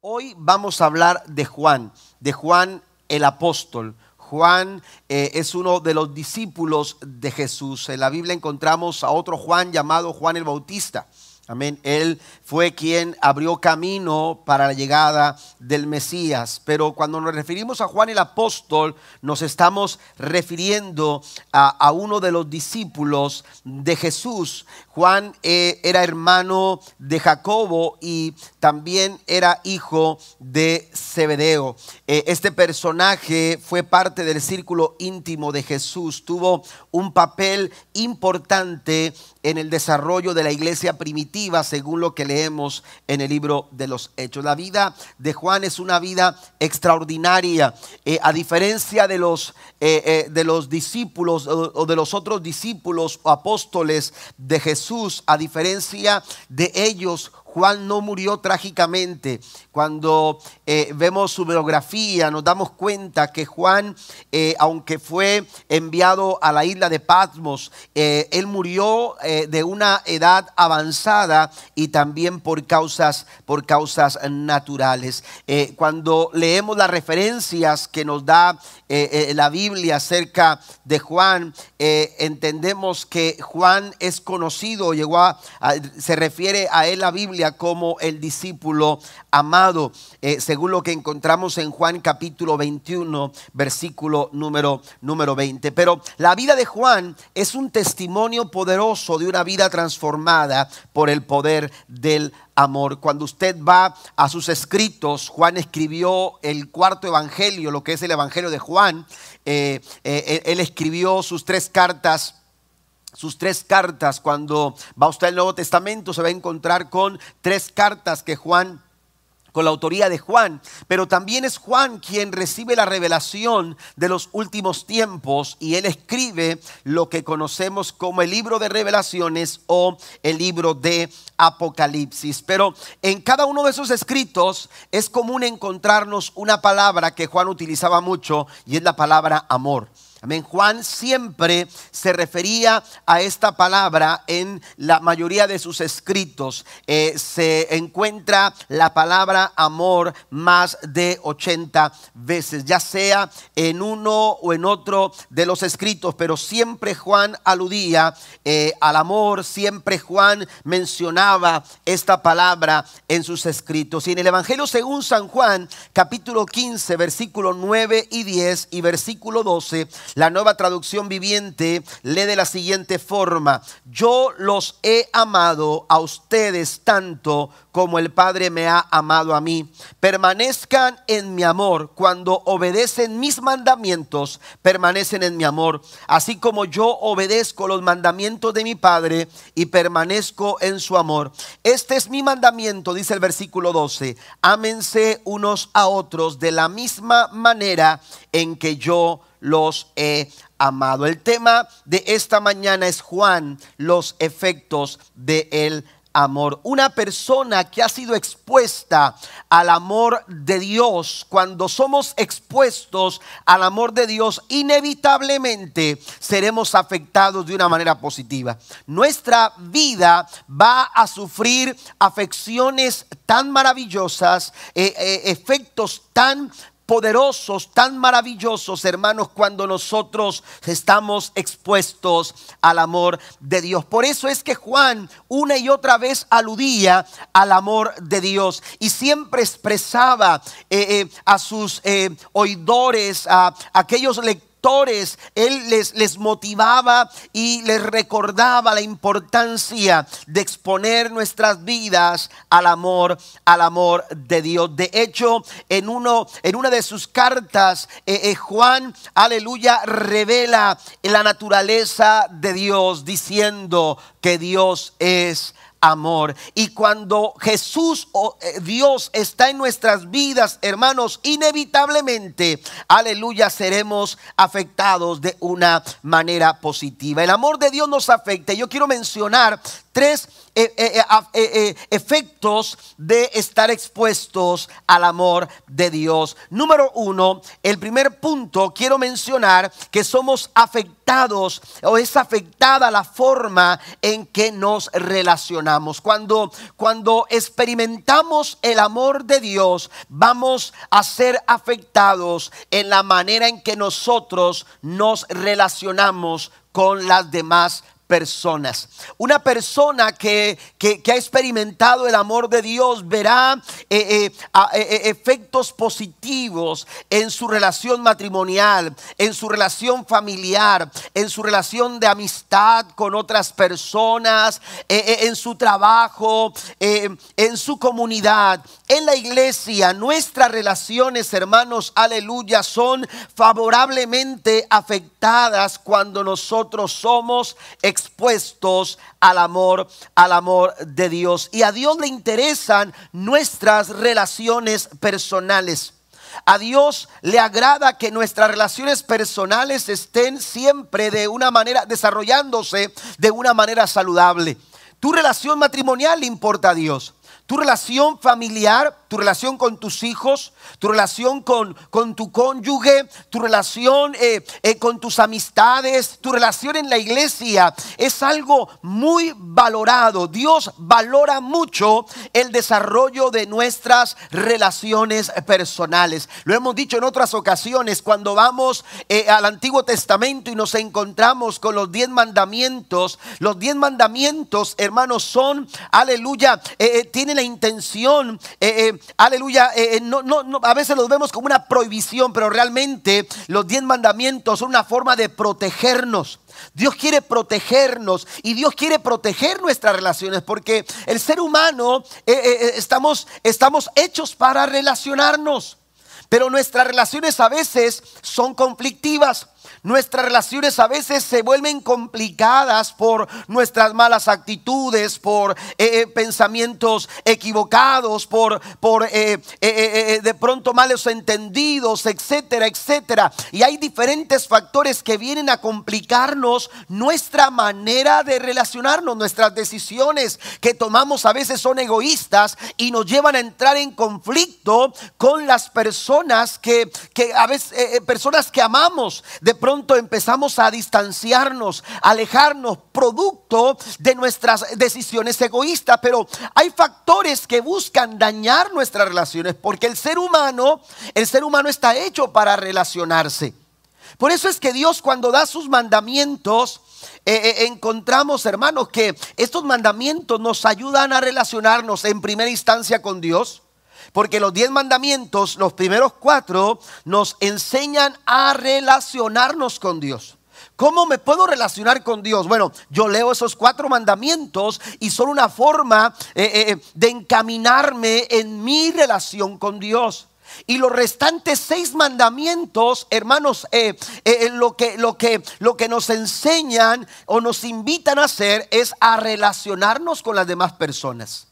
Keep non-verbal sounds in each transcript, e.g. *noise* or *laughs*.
Hoy vamos a hablar de Juan, de Juan el apóstol. Juan eh, es uno de los discípulos de Jesús. En la Biblia encontramos a otro Juan llamado Juan el Bautista. Amén. Él fue quien abrió camino para la llegada del Mesías. Pero cuando nos referimos a Juan el apóstol, nos estamos refiriendo a, uno de los discípulos de Jesús. Juan eh, era hermano de Jacobo y también era hijo de Zebedeo. Eh, este personaje fue parte del círculo íntimo de Jesús. Tuvo un papel importante en el desarrollo de la iglesia primitiva, según lo que leemos en el libro de los Hechos. La vida de Juan es una vida extraordinaria. Eh, a diferencia de los, eh, eh, de los discípulos o, de los otros discípulos o apóstoles de Jesús, a diferencia de ellos, Juan no murió trágicamente. Cuando eh, vemos su biografía nos damos cuenta que Juan, eh, aunque fue enviado a la isla de Patmos, eh, él murió de una edad avanzada y también por causas, por causas naturales. cuando leemos las referencias que nos da la Biblia acerca de Juan, entendemos que Juan es conocido, llegó a, se refiere a él la Biblia como el discípulo amado, eh, según lo que encontramos en Juan capítulo 21, versículo número, número 20. Pero la vida de Juan es un testimonio poderoso de una vida transformada por el poder del amor. Cuando usted va a sus escritos, Juan escribió el cuarto evangelio, lo que es el evangelio de Juan. Eh, eh, él escribió sus tres cartas sus tres cartas. Cuando va usted al Nuevo Testamento se va a encontrar con tres cartas que Juan con la autoría de Juan, pero también es Juan quien recibe la revelación de los últimos tiempos y él escribe lo que conocemos como el libro de revelaciones o el libro de Apocalipsis. Pero en cada uno de esos escritos es común encontrarnos una palabra que Juan utilizaba mucho y es la palabra amor. Amén. Juan siempre se refería a esta palabra en la mayoría de sus escritos. Eh, se encuentra la palabra amor más de 80 veces, ya sea en uno o en otro de los escritos, pero siempre Juan aludía eh, al amor, siempre Juan mencionaba esta palabra en sus escritos. Y en el Evangelio según San Juan, capítulo 15, versículo 9 y 10 y versículo 12, la nueva traducción viviente lee de la siguiente forma, yo los he amado a ustedes tanto como el Padre me ha amado a mí. Permanezcan en mi amor. Cuando obedecen mis mandamientos, permanecen en mi amor. Así como yo obedezco los mandamientos de mi Padre y permanezco en su amor. Este es mi mandamiento, dice el versículo 12. Ámense unos a otros de la misma manera en que yo los he amado. El tema de esta mañana es Juan, los efectos de el amor. Una persona que ha sido expuesta al amor de Dios, cuando somos expuestos al amor de Dios, inevitablemente seremos afectados de una manera positiva. Nuestra vida va a sufrir afecciones tan maravillosas, eh, eh, efectos tan poderosos, tan maravillosos, hermanos, cuando nosotros estamos expuestos al amor de Dios. Por eso es que Juan una y otra vez aludía al amor de Dios y siempre expresaba eh, eh, a sus eh, oidores, a aquellos lectores, él les, les motivaba y les recordaba la importancia de exponer nuestras vidas al amor, al amor de Dios. De hecho, en, uno, en una de sus cartas, eh, eh, Juan, aleluya, revela la naturaleza de Dios diciendo que Dios es amor. Y cuando Jesús, o eh, Dios, está en nuestras vidas, hermanos, inevitablemente, aleluya, seremos afectados de una manera positiva. El amor de Dios nos afecta. Yo quiero mencionar tres eh, eh, eh, efectos de estar expuestos al amor de Dios. Número uno, el primer punto, quiero mencionar que somos afectados o es afectada la forma en que nos relacionamos. Cuando, cuando experimentamos el amor de Dios, vamos a ser afectados en la manera en que nosotros nos relacionamos con las demás personas. Una persona que, ha experimentado el amor de Dios verá eh, eh, eh, efectos positivos en su relación matrimonial, en su relación familiar, en su relación de amistad con otras personas, en su trabajo, en su comunidad, en la iglesia. Nuestras relaciones, hermanos, aleluya, son favorablemente afectadas cuando nosotros somos expuestos al amor, al amor de Dios. Y a Dios le interesan nuestras relaciones personales. A Dios le agrada que nuestras relaciones personales estén siempre de una manera, desarrollándose de una manera saludable. Tu relación matrimonial le importa a Dios. Tu relación familiar, tu relación con tus hijos, tu relación con, con tu cónyuge, tu relación eh, eh, con tus amistades, tu relación en la iglesia es algo muy valorado. Dios valora mucho el desarrollo de nuestras relaciones personales. Lo hemos dicho en otras ocasiones cuando vamos eh, al Antiguo Testamento y nos encontramos con los diez mandamientos. Los diez mandamientos, hermanos, son, aleluya, tienen la intención, eh, eh, aleluya, eh, no, no, a veces los vemos como una prohibición, pero realmente los diez mandamientos son una forma de protegernos. Dios quiere protegernos y Dios quiere proteger nuestras relaciones porque el ser humano estamos, estamos hechos para relacionarnos, pero nuestras relaciones a veces son conflictivas. Nuestras relaciones a veces se vuelven complicadas por nuestras malas actitudes, por eh, eh, pensamientos equivocados, por, por eh, de pronto malos entendidos, etcétera, etcétera. Y hay diferentes factores que vienen a complicarnos nuestra manera de relacionarnos, nuestras decisiones que tomamos a veces son egoístas y nos llevan a entrar en conflicto con las personas que, que a veces, personas que amamos. De pronto empezamos a distanciarnos, alejarnos, producto de nuestras decisiones egoístas. Pero hay factores que buscan dañar nuestras relaciones, porque el ser humano, el ser humano está hecho para relacionarse. Por eso es que Dios cuando da sus mandamientos, eh, eh, encontramos, hermanos, que estos mandamientos nos ayudan a relacionarnos en primera instancia con Dios porque los diez mandamientos, los primeros cuatro, nos enseñan a relacionarnos con Dios. ¿Cómo me puedo relacionar con Dios? Bueno, yo leo esos cuatro mandamientos y son una forma eh, eh, de encaminarme en mi relación con Dios. Y los restantes seis mandamientos, hermanos, eh, lo, que, lo, que, lo que nos enseñan o nos invitan a hacer es a relacionarnos con las demás personas.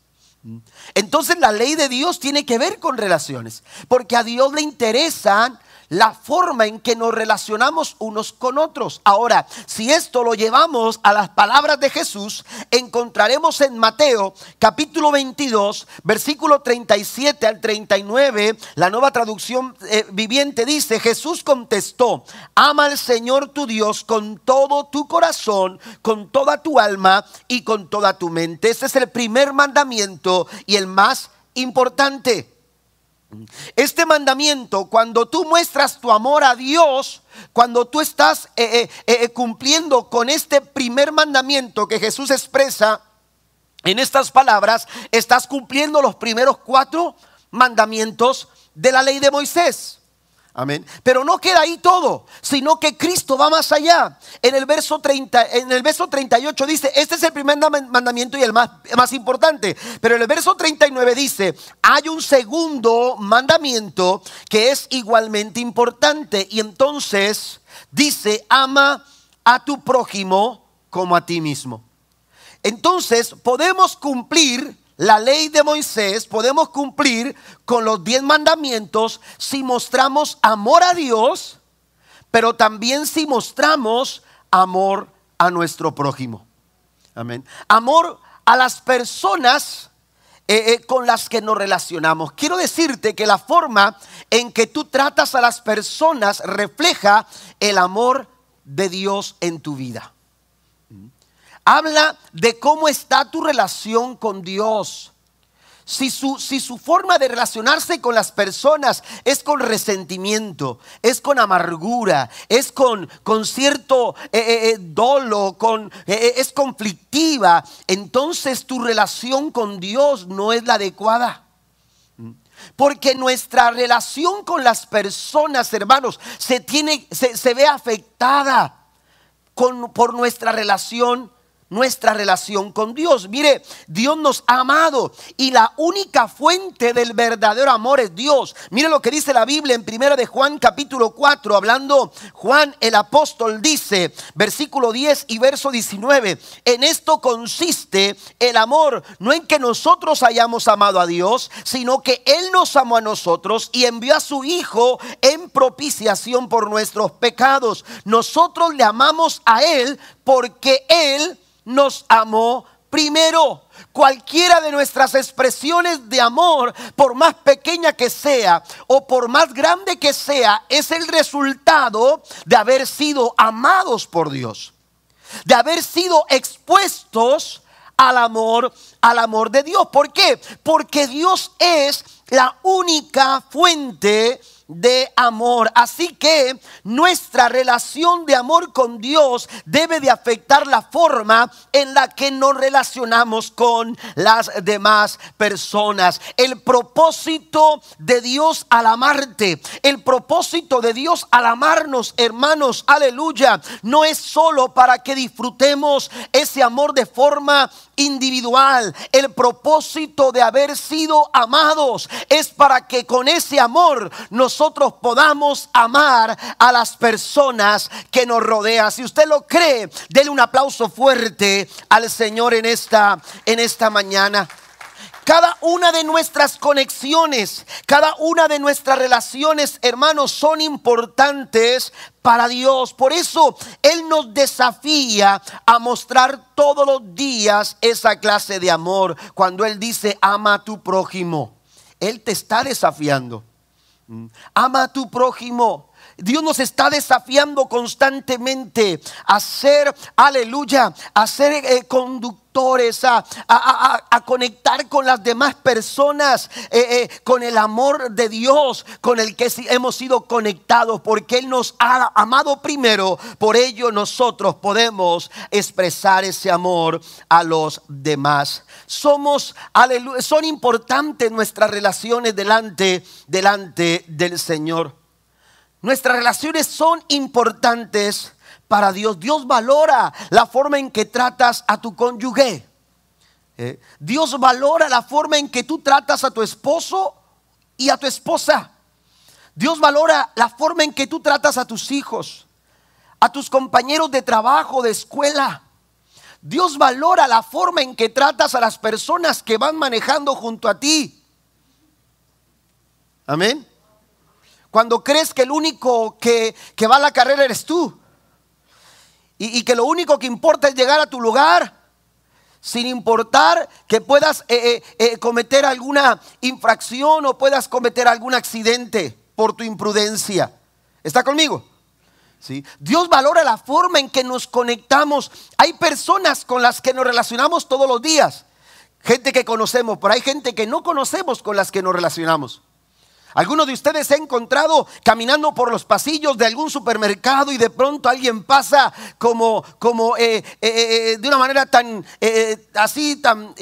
Entonces la ley de Dios tiene que ver con relaciones, porque a Dios le interesan la forma en que nos relacionamos unos con otros. Ahora, si esto lo llevamos a las palabras de Jesús, encontraremos en Mateo capítulo 22, versículo 37 al 39, la nueva traducción eh, viviente dice, Jesús contestó, ama al Señor tu Dios con todo tu corazón, con toda tu alma y con toda tu mente. Este es el primer mandamiento y el más importante. Este mandamiento, cuando tú muestras tu amor a Dios, cuando tú estás eh, eh, eh, cumpliendo con este primer mandamiento que Jesús expresa en estas palabras, estás cumpliendo los primeros cuatro mandamientos de la ley de Moisés. Amén. Pero no queda ahí todo, sino que Cristo va más allá. En el verso 30, en el verso 38 dice, este es el primer mandamiento y el más, más importante. Pero en el verso 39 dice, hay un segundo mandamiento que es igualmente importante. Y entonces dice, ama a tu prójimo como a ti mismo. Entonces podemos cumplir la ley de Moisés, podemos cumplir con los diez mandamientos si mostramos amor a Dios, pero también si mostramos amor a nuestro prójimo. Amén. Amor a las personas eh, eh, con las que nos relacionamos. Quiero decirte que la forma en que tú tratas a las personas refleja el amor de Dios en tu vida. Habla de cómo está tu relación con Dios. Si su, si su, forma de relacionarse con las personas es con resentimiento, es con amargura, es con, con cierto eh, eh, eh, dolo, con, es conflictiva, entonces tu relación con Dios no es la adecuada. Porque nuestra relación con las personas, hermanos, se, tiene, se, se ve afectada con, por nuestra relación nuestra relación con Dios. Mire, Dios nos ha amado y la única fuente del verdadero amor es Dios. Mire lo que dice la Biblia en 1 de Juan capítulo 4, hablando Juan el apóstol dice, versículo 10 y verso 19, en esto consiste el amor, no en que nosotros hayamos amado a Dios, sino que Él nos amó a nosotros y envió a su Hijo en propiciación por nuestros pecados. Nosotros le amamos a Él porque Él nos amó primero. Cualquiera de nuestras expresiones de amor, por más pequeña que sea o por más grande que sea, es el resultado de haber sido amados por Dios, de haber sido expuestos al amor, al amor de Dios. ¿Por qué? Porque Dios es la única fuente de amor. Así que nuestra relación de amor con Dios debe de afectar la forma en la que nos relacionamos con las demás personas. El propósito de Dios al amarte, el propósito de Dios al amarnos, hermanos, aleluya, no es solo para que disfrutemos ese amor de forma individual. El propósito de haber sido amados es para que con ese amor nosotros podamos amar a las personas que nos rodean. Si usted lo cree, denle un aplauso fuerte al Señor en esta en esta mañana. Cada una de nuestras conexiones, cada una de nuestras relaciones, hermanos, son importantes para Dios. Por eso Él nos desafía a mostrar todos los días esa clase de amor. Cuando Él dice, ama a tu prójimo, Él te está desafiando. Mm. Ama a tu prójimo. Dios nos está desafiando constantemente a ser, aleluya, a ser eh, conductores, a, conectar con las demás personas, eh, eh, con el amor de Dios, con el que hemos sido conectados, porque Él nos ha amado primero. Por ello nosotros podemos expresar ese amor a los demás. Somos, aleluya, son importantes nuestras relaciones delante, delante del Señor. Nuestras relaciones son importantes para Dios. Dios valora la forma en que tratas a tu cónyuge. Eh, Dios valora la forma en que tú tratas a tu esposo y a tu esposa. Dios valora la forma en que tú tratas a tus hijos, a tus compañeros de trabajo, de escuela. Dios valora la forma en que tratas a las personas que van manejando junto a ti. Amén. Cuando crees que el único que, va a la carrera eres tú. Y, que lo único que importa es llegar a tu lugar. Sin importar que puedas eh, eh, eh, cometer alguna infracción o puedas cometer algún accidente por tu imprudencia. ¿Está conmigo? ¿Sí? Dios valora la forma en que nos conectamos. Hay personas con las que nos relacionamos todos los días. Gente que conocemos, pero hay gente que no conocemos con las que nos relacionamos. Algunos de ustedes se ha encontrado caminando por los pasillos de algún supermercado y de pronto alguien pasa como, como eh, eh, eh, de una manera tan así, tan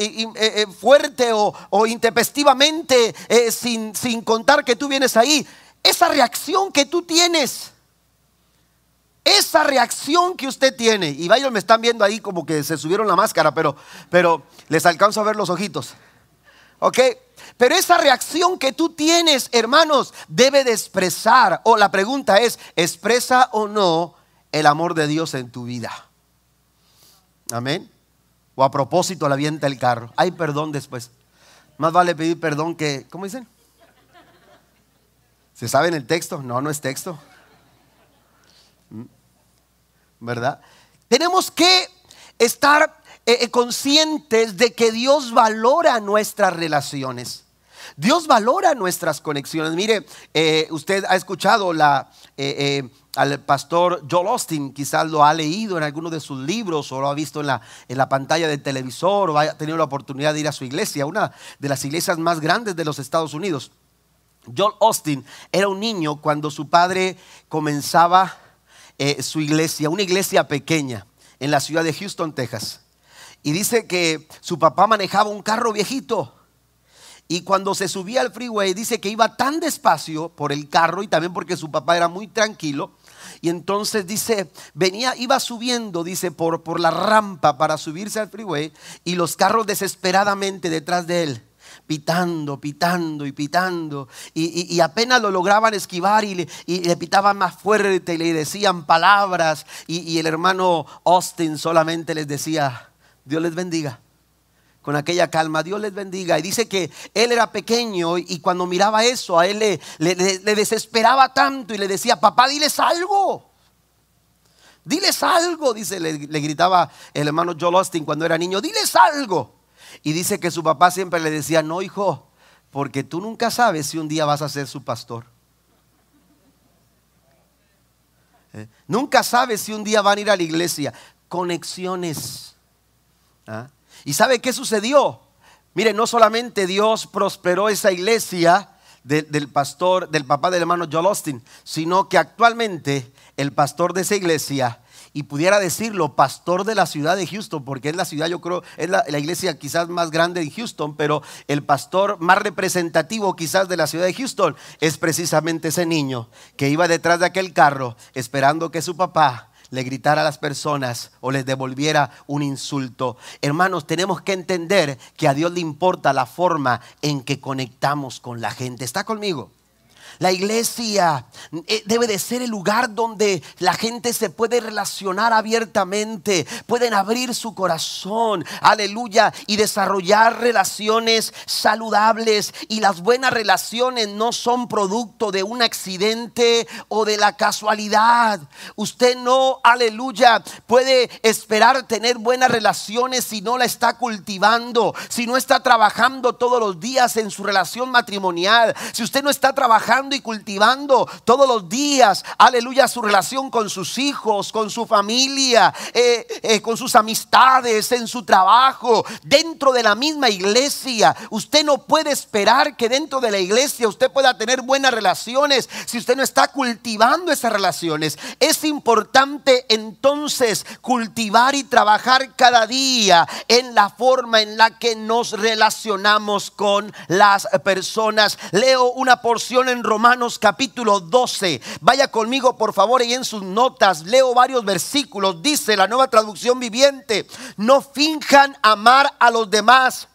fuerte o, o intempestivamente, sin, sin contar que tú vienes ahí. Esa reacción que tú tienes. Esa reacción que usted tiene, y varios me están viendo ahí como que se subieron la máscara, pero, pero les alcanzo a ver los ojitos. ¿Ok? Pero esa reacción que tú tienes, hermanos, debe de expresar, o la pregunta es, ¿expresa o no el amor de Dios en tu vida? Amén. O a propósito la avienta el carro. Hay perdón después. Más vale pedir perdón que, ¿cómo dicen? ¿Se sabe en el texto? No, no es texto. ¿Mm? ¿Verdad? Tenemos que estar eh, eh, conscientes de que Dios valora nuestras relaciones. Dios valora nuestras conexiones. Mire, eh, usted ha escuchado al pastor Joel Austin, quizás lo ha leído en alguno de sus libros o lo ha visto en la, en la pantalla del televisor o ha tenido la oportunidad de ir a su iglesia, una de las iglesias más grandes de los Estados Unidos. Joel Austin era un niño cuando su padre comenzaba su iglesia, una iglesia pequeña en la ciudad de Houston, Texas. Y dice que su papá manejaba un carro viejito. Y cuando se subía al freeway, dice que iba tan despacio por el carro y también porque su papá era muy tranquilo. Y entonces dice, venía, iba subiendo, dice, por, por la rampa para subirse al freeway y los carros desesperadamente detrás de él pitando, pitando y pitando. Y, apenas lo lograban esquivar y le, pitaban más fuerte y le decían palabras. y el hermano Austin solamente les decía, Dios les bendiga. Con aquella calma, Dios les bendiga. Y dice que él era pequeño y cuando miraba eso, a él le, desesperaba tanto y le decía, papá, diles algo. Diles algo, dice, le, gritaba el hermano Joel Austin cuando era niño, diles algo. Y dice que su papá siempre le decía, no, hijo, porque tú nunca sabes si un día vas a ser su pastor. ¿Eh? Nunca sabes si un día van a ir a la iglesia. Conexiones. ¿Ah? ¿Y sabe qué sucedió? Mire, no solamente Dios prosperó esa iglesia del pastor, del papá del hermano Joel Austin, sino que actualmente el pastor de esa iglesia, y pudiera decirlo, pastor de la ciudad de Houston, porque es la ciudad, yo creo, es la, la iglesia quizás más grande de Houston, pero el pastor más representativo quizás de la ciudad de Houston es precisamente ese niño que iba detrás de aquel carro esperando que su papá le gritara a las personas o les devolviera un insulto. Hermanos, tenemos que entender que a Dios le importa la forma en que conectamos con la gente. ¿Está conmigo? La iglesia eh, debe de ser el lugar donde la gente se puede relacionar abiertamente, pueden abrir su corazón, aleluya, y desarrollar relaciones saludables. Y las buenas relaciones no son producto de un accidente o de la casualidad. Usted no, aleluya, puede esperar tener buenas relaciones si no la está cultivando, si no está trabajando todos los días en su relación matrimonial, si usted no está trabajando y cultivando todos los días, aleluya, su relación con sus hijos, con su familia, eh, eh, con sus amistades, en su trabajo, dentro de la misma iglesia. Usted no puede esperar que dentro de la iglesia usted pueda tener buenas relaciones si usted no está cultivando esas relaciones. Es importante entonces cultivar y trabajar cada día en la forma en la que nos relacionamos con las personas. Leo una porción en Romanos capítulo 12. Vaya conmigo por favor y en sus notas leo varios versículos. Dice la nueva traducción viviente, no finjan amar a los demás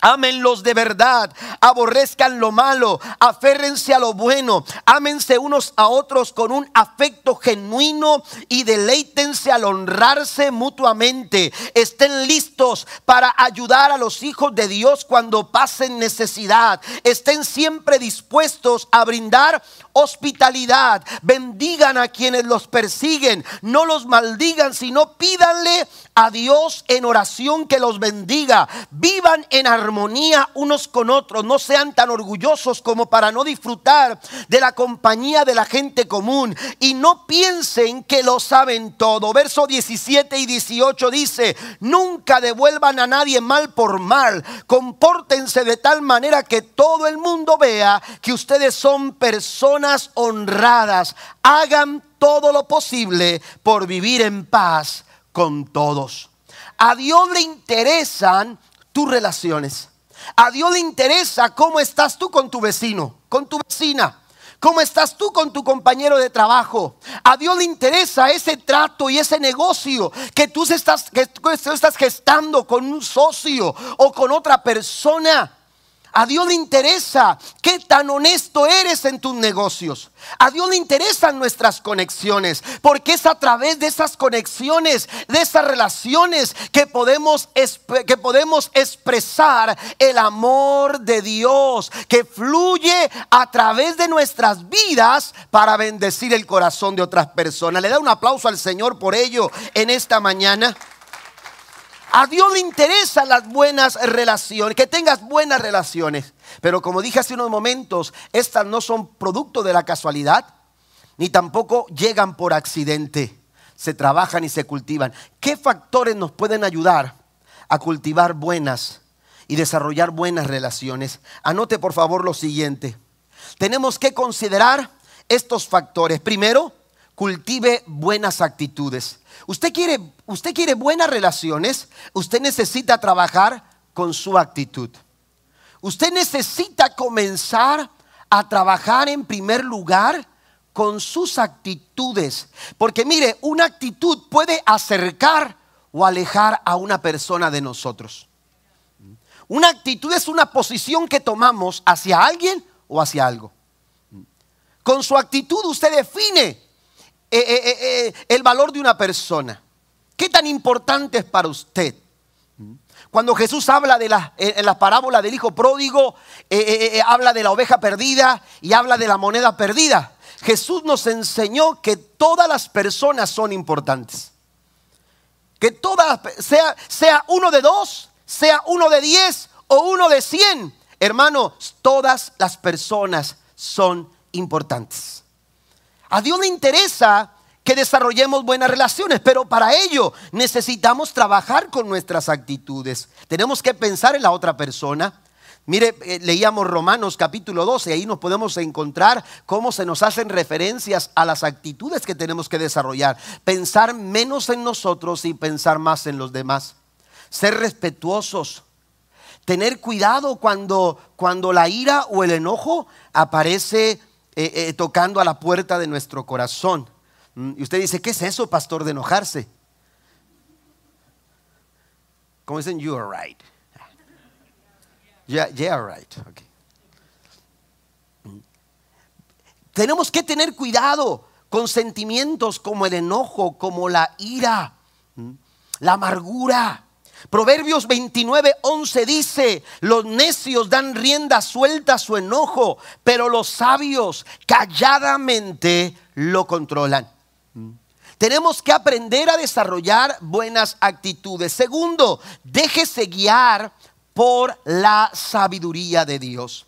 Ámenlos de verdad, aborrezcan lo malo, aférrense a lo bueno, ámense unos a otros con un afecto genuino y deleítense al honrarse mutuamente. Estén listos para ayudar a los hijos de Dios cuando pasen necesidad. Estén siempre dispuestos a brindar hospitalidad. Bendigan a quienes los persiguen, no los maldigan, sino pídanle a Dios en oración que los bendiga. Vivan en armonía unos con otros, no sean tan orgullosos como para no disfrutar de la compañía de la gente común y no piensen que lo saben todo. Verso 17 y 18 dice, nunca devuelvan a nadie mal por mal, compórtense de tal manera que todo el mundo vea que ustedes son personas honradas, hagan todo lo posible por vivir en paz con todos. A Dios le interesan tus relaciones. A Dios le interesa cómo estás tú con tu vecino, con tu vecina. ¿Cómo estás tú con tu compañero de trabajo? A Dios le interesa ese trato y ese negocio que tú estás, que tú estás gestando con un socio o con otra persona. A Dios le interesa qué tan honesto eres en tus negocios. A Dios le interesan nuestras conexiones, porque es a través de esas conexiones, de esas relaciones que podemos, que podemos expresar el amor de Dios, que fluye a través de nuestras vidas para bendecir el corazón de otras personas. Le da un aplauso al Señor por ello en esta mañana. A Dios le interesan las buenas relaciones, que tengas buenas relaciones. Pero como dije hace unos momentos, estas no son producto de la casualidad, ni tampoco llegan por accidente. Se trabajan y se cultivan. ¿Qué factores nos pueden ayudar a cultivar buenas y desarrollar buenas relaciones? Anote por favor lo siguiente. Tenemos que considerar estos factores. Primero, cultive buenas actitudes. Usted quiere, usted quiere buenas relaciones, usted necesita trabajar con su actitud. Usted necesita comenzar a trabajar en primer lugar con sus actitudes. Porque mire, una actitud puede acercar o alejar a una persona de nosotros. Una actitud es una posición que tomamos hacia alguien o hacia algo. Con su actitud usted define eh, eh, eh, el valor de una persona. ¿Qué tan importante es para usted? Cuando Jesús habla de la, en la parábola del hijo pródigo, habla de la oveja perdida y habla de la moneda perdida. Jesús nos enseñó que todas las personas son importantes. Que todas, sea, sea uno de dos, sea uno de diez o uno de cien. Hermanos, todas las personas son importantes. A Dios le interesa que desarrollemos buenas relaciones, pero para ello necesitamos trabajar con nuestras actitudes. Tenemos que pensar en la otra persona. Mire, eh, leíamos Romanos capítulo 12, ahí nos podemos encontrar cómo se nos hacen referencias a las actitudes que tenemos que desarrollar. Pensar menos en nosotros y pensar más en los demás. Ser respetuosos. Tener cuidado cuando, cuando la ira o el enojo aparece eh, eh, tocando a la puerta de nuestro corazón. Mm, y usted dice, ¿qué es eso, pastor, de enojarse? Como dicen, you are right. *laughs* Yeah, yeah, right. Mm. Tenemos que tener cuidado con sentimientos como el enojo, como la ira, mm, la amargura. Proverbios 29, 11 dice, los necios dan rienda suelta a su enojo, pero los sabios calladamente lo controlan. Tenemos que aprender a desarrollar buenas actitudes. Segundo, déjese guiar por la sabiduría de Dios.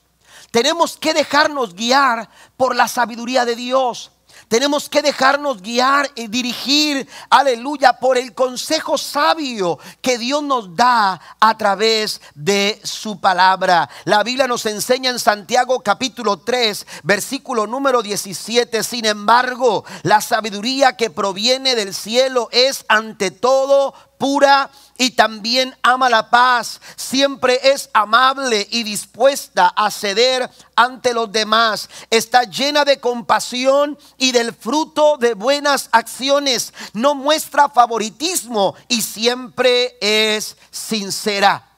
Tenemos que dejarnos guiar por la sabiduría de Dios. Tenemos que dejarnos guiar y dirigir, aleluya, por el consejo sabio que Dios nos da a través de su palabra. La Biblia nos enseña en Santiago capítulo 3, versículo número 17. Sin embargo, la sabiduría que proviene del cielo es ante todo pura y también ama la paz. Siempre es amable y dispuesta a ceder ante los demás. Está llena de compasión y del fruto de buenas acciones. No muestra favoritismo y siempre es sincera.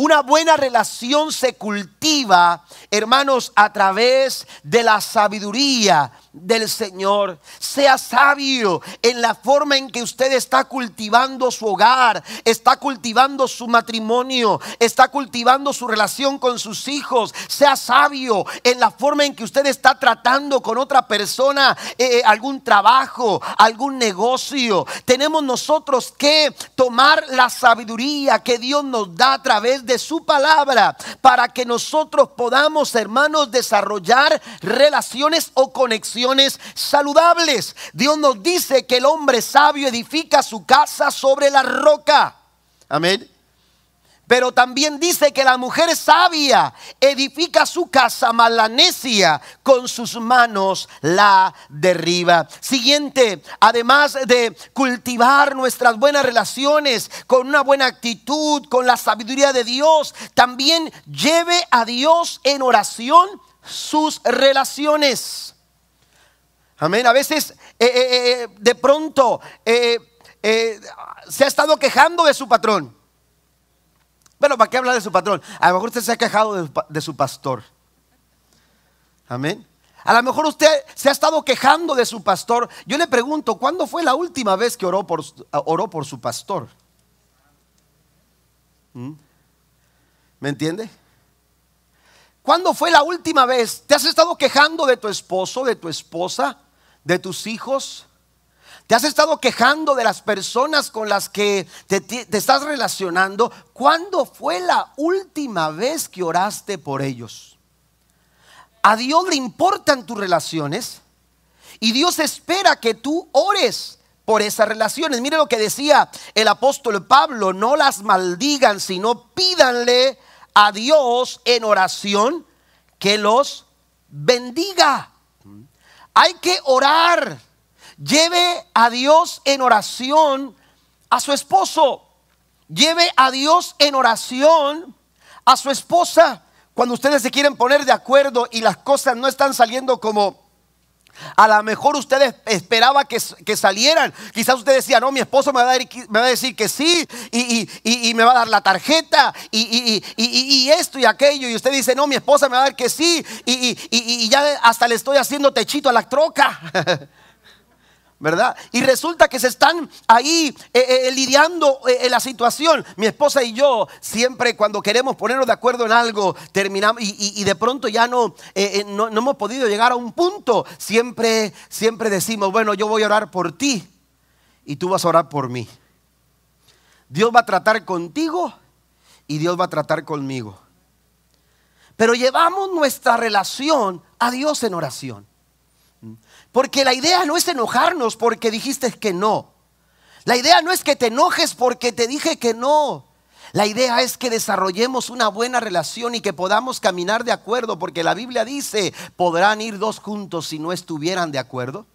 Una buena relación se cultiva, hermanos, a través de la sabiduría del Señor. Sea sabio en la forma en que usted está cultivando su hogar, está cultivando su matrimonio, está cultivando su relación con sus hijos. Sea sabio en la forma en que usted está tratando con otra persona eh, eh, algún trabajo, algún negocio. Tenemos nosotros que tomar la sabiduría que Dios nos da a través de su palabra para que nosotros podamos, hermanos, desarrollar relaciones o conexiones saludables. Dios nos dice que el hombre sabio edifica su casa sobre la roca. Amén. Pero también dice que la mujer sabia edifica su casa, mas necia con sus manos la derriba. Siguiente, además de cultivar nuestras buenas relaciones con una buena actitud, con la sabiduría de Dios, también lleve a Dios en oración sus relaciones. Amén. A veces eh, eh, eh, de pronto se ha estado quejando de su patrón. Bueno, ¿para qué hablar de su patrón? A lo mejor usted se ha quejado de, su pastor. Amén. A lo mejor usted se ha estado quejando de su pastor. Yo le pregunto, ¿cuándo fue la última vez que oró por, su pastor? ¿Mm? ¿Me entiende? ¿Cuándo fue la última vez? ¿Te has estado quejando de tu esposo, de tu esposa, de tus hijos? ¿Te has estado quejando de las personas con las que te, estás relacionando? ¿Cuándo fue la última vez que oraste por ellos? A Dios le importan tus relaciones y Dios espera que tú ores por esas relaciones. Mire lo que decía el apóstol Pablo, no las maldigan, sino pídanle a Dios en oración que los bendiga. Hay que orar Lleve a Dios en oración a su esposo. Lleve a Dios en oración a su esposa. Cuando ustedes se quieren poner de acuerdo y las cosas no están saliendo como a lo mejor ustedes esperaban que, salieran. Quizás usted decía, no, mi esposo me va a, decir que sí y, me va a dar la tarjeta y, esto y aquello. Y usted dice, no, mi esposa me va a dar que sí y, ya hasta le estoy haciendo techito a la troca. *laughs* ¿verdad? Y resulta que se están ahí eh, eh, lidiando eh, la situación. Mi esposa y yo siempre cuando queremos ponernos de acuerdo en algo, terminamos y, de pronto ya no, no, no, hemos podido llegar a un punto. Siempre, siempre decimos, bueno, yo voy a orar por ti y tú vas a orar por mí. Dios va a tratar contigo y Dios va a tratar conmigo. Pero llevamos nuestra relación a Dios en oración. Porque la idea no es enojarnos porque dijiste que no. La idea no es que te enojes porque te dije que no. La idea es que desarrollemos una buena relación y que podamos caminar de acuerdo, porque la Biblia dice, podrán ir dos juntos si no estuvieran de acuerdo.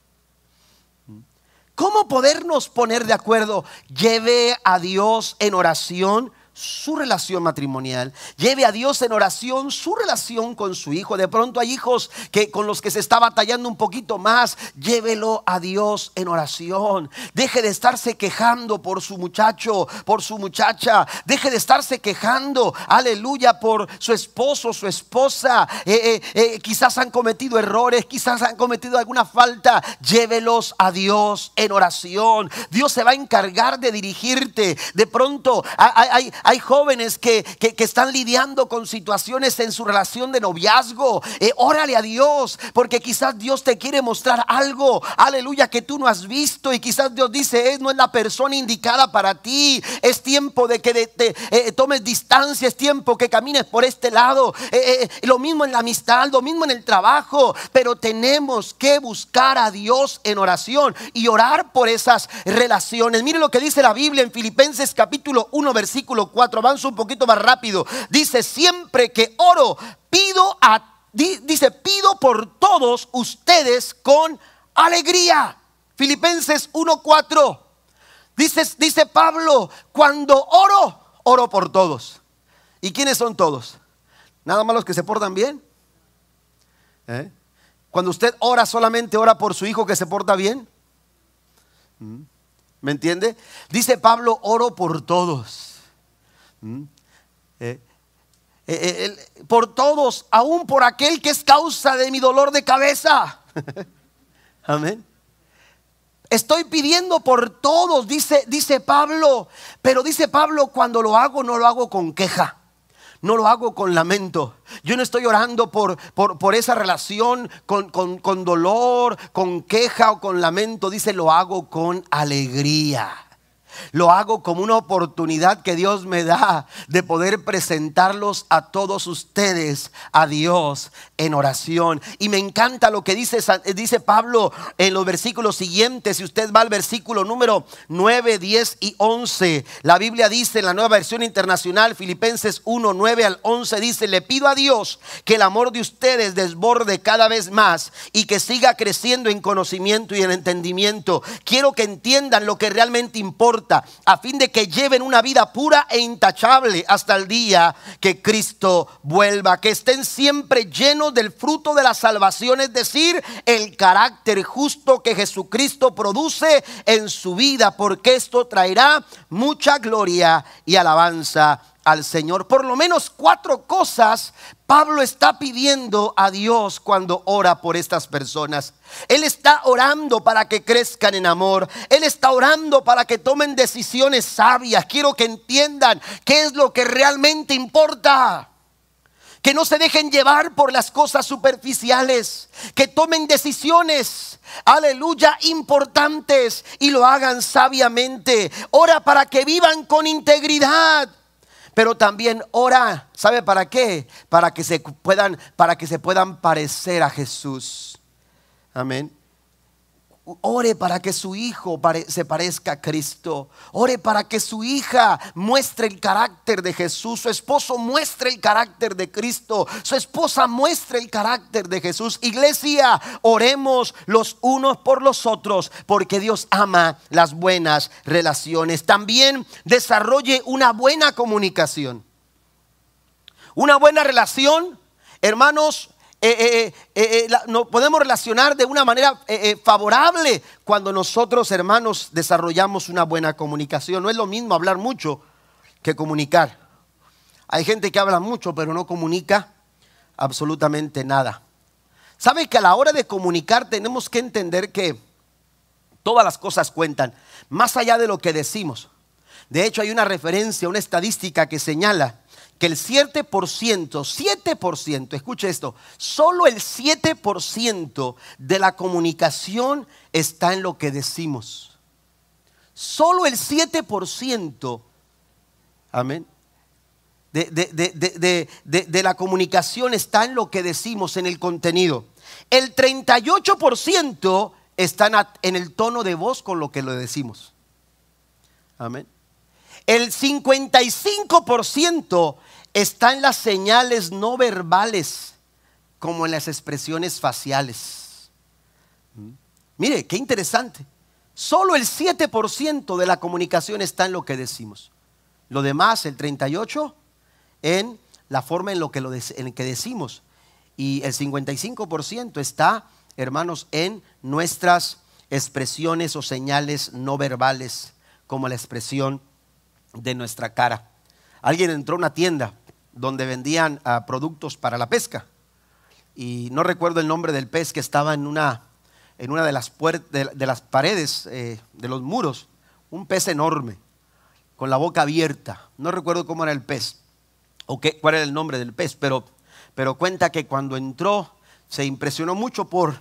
¿Cómo podernos poner de acuerdo? Lleve a Dios en oración su relación matrimonial, lleve a Dios en oración su relación con su hijo. De pronto hay hijos que con los que se está batallando un poquito más, llévelo a Dios en oración. Deje de estarse quejando por su muchacho, por su muchacha. Deje de estarse quejando, aleluya, por su esposo, su esposa. Eh, eh, eh, quizás han cometido errores, quizás han cometido alguna falta. Llévelos a Dios en oración. Dios se va a encargar de dirigirte. De pronto hay, hay jóvenes que, están lidiando con situaciones en su relación de noviazgo. Eh, órale a Dios, porque quizás Dios te quiere mostrar algo, aleluya, que tú no has visto. Y quizás Dios dice, no es la persona indicada para ti. Es tiempo de que te, eh, tomes distancia, es tiempo que camines por este lado. Eh, lo mismo en la amistad, lo mismo en el trabajo. Pero tenemos que buscar a Dios en oración y orar por esas relaciones. Mire lo que dice la Biblia en Filipenses capítulo 1, versículo 4, avanzo un poquito más rápido. Dice, siempre que oro, pido a, dice, pido por todos ustedes con alegría. Filipenses 1.4. Dice, dice Pablo, cuando oro, oro por todos. ¿Y quiénes son todos? Nada más los que se portan bien. ¿Eh? Cuando usted ora, solamente ora por su hijo que se porta bien. ¿Mm? ¿Me entiende? Dice Pablo, oro por todos. Mm. Eh, eh, eh, por todos, aún por aquel que es causa de mi dolor de cabeza. *laughs* Amén. Estoy pidiendo por todos, dice, dice Pablo, pero dice Pablo, cuando lo hago no lo hago con queja. No lo hago con lamento. Yo no estoy orando por, por, por esa relación con, con dolor, con queja o con lamento. Dice, lo hago con alegría. Lo hago como una oportunidad que Dios me da de poder presentarlos a todos ustedes a Dios en oración. Y me encanta lo que dice, dice Pablo en los versículos siguientes. Si usted va al versículo número 9, 10 y 11, la Biblia dice en la nueva versión internacional, Filipenses 1, 9 al 11, dice, le pido a Dios que el amor de ustedes desborde cada vez más y que siga creciendo en conocimiento y en entendimiento. Quiero que entiendan lo que realmente importa a fin de que lleven una vida pura e intachable hasta el día que Cristo vuelva, que estén siempre llenos del fruto de la salvación, es decir, el carácter justo que Jesucristo produce en su vida, porque esto traerá mucha gloria y alabanza al Señor. Por lo menos cuatro cosas Pablo está pidiendo a Dios cuando ora por estas personas. Él está orando para que crezcan en amor. Él está orando para que tomen decisiones sabias. Quiero que entiendan qué es lo que realmente importa. que no se dejen llevar por las cosas superficiales, que tomen decisiones, aleluya, importantes y lo hagan sabiamente. Ora para que vivan con integridad. Pero también ora, ¿sabe para qué? Para que se puedan para que se puedan parecer a Jesús. Amén. Ore para que su hijo se parezca a Cristo. Ore para que su hija muestre el carácter de Jesús. Su esposo muestre el carácter de Cristo. Su esposa muestre el carácter de Jesús. Iglesia, oremos los unos por los otros porque Dios ama las buenas relaciones. También desarrolle una buena comunicación. Una buena relación, hermanos, eh, eh, eh, nos podemos relacionar de una manera favorable cuando nosotros, hermanos, desarrollamos una buena comunicación. No es lo mismo hablar mucho que comunicar. Hay gente que habla mucho pero no comunica absolutamente nada. ¿Sabe que a la hora de comunicar tenemos que entender que todas las cosas cuentan, más allá de lo que decimos? De hecho, hay una referencia, una estadística que señala que el 7%, 7%, escuche esto, solo el 7% de la comunicación está en lo que decimos. Solo el 7%, amén, de, de, la comunicación está en lo que decimos, en el contenido. El 38% está en el tono de voz con lo que lo decimos. Amén. El 55% está en las señales no verbales como en las expresiones faciales. Mire, qué interesante. Solo el 7% de la comunicación está en lo que decimos. Lo demás, el 38%, en la forma en, lo que, lo en que decimos. Y el 55% está, hermanos, en nuestras expresiones o señales no verbales, como la expresión de nuestra cara. Alguien entró a una tienda donde vendían ah, productos para la pesca. Y no recuerdo el nombre del pez que estaba en una, en una de, las de, las paredes eh, de los muros. Un pez enorme, con la boca abierta. No recuerdo cómo era el pez o qué, cuál era el nombre del pez, pero, pero cuenta que cuando entró se impresionó mucho por,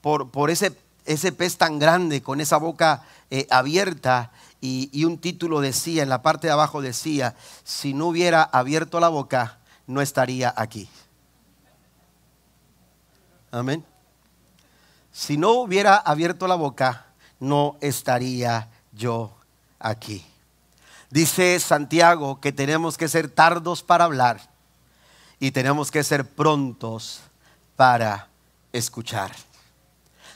por, por ese, ese pez tan grande, con esa boca eh, abierta y, un título decía, en la parte de abajo decía, si no hubiera abierto la boca, no estaría aquí. Amén. Si no hubiera abierto la boca, no estaría yo aquí. Dice Santiago que tenemos que ser tardos para hablar y tenemos que ser prontos para escuchar.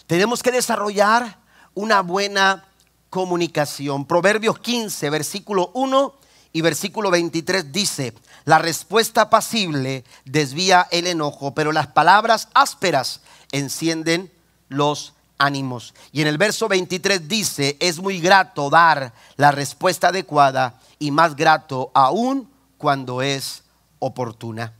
Tenemos que desarrollar una buena comunicación. Proverbios 15, versículo 1 y versículo 23 dice, la respuesta pasible desvía el enojo, pero las palabras ásperas encienden los ánimos. Y en el verso 23 dice, es muy grato dar la respuesta adecuada y más grato aún cuando es oportuna.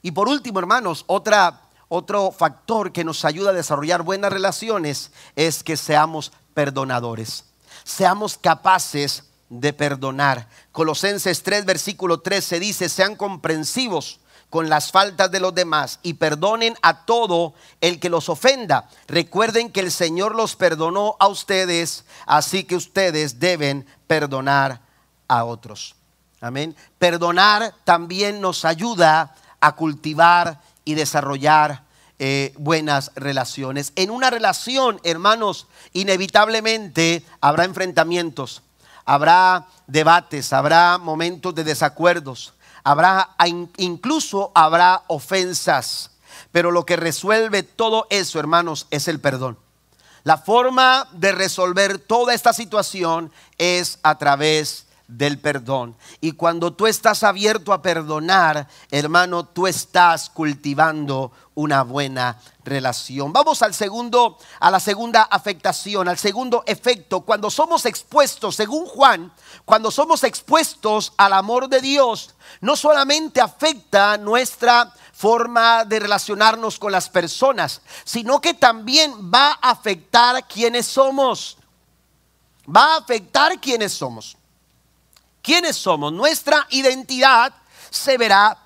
Y por último, hermanos, otra, otro factor que nos ayuda a desarrollar buenas relaciones es que seamos perdonadores seamos capaces de perdonar. Colosenses 3, versículo 13 dice, sean comprensivos con las faltas de los demás y perdonen a todo el que los ofenda. Recuerden que el Señor los perdonó a ustedes, así que ustedes deben perdonar a otros. Amén. Perdonar también nos ayuda a cultivar y desarrollar eh, buenas relaciones. En una relación, hermanos, inevitablemente habrá enfrentamientos, habrá debates, habrá momentos de desacuerdos, habrá incluso habrá ofensas. Pero lo que resuelve todo eso, hermanos, es el perdón. La forma de resolver toda esta situación es a través del perdón. Y cuando tú estás abierto a perdonar, hermano, tú estás cultivando una buena relación. Vamos al segundo, a la segunda afectación, al segundo efecto. Cuando somos expuestos, según Juan, cuando somos expuestos al amor de Dios, no solamente afecta nuestra forma de relacionarnos con las personas, sino que también va a afectar quienes somos. Va a afectar quienes somos. ¿Quiénes somos? Nuestra identidad se verá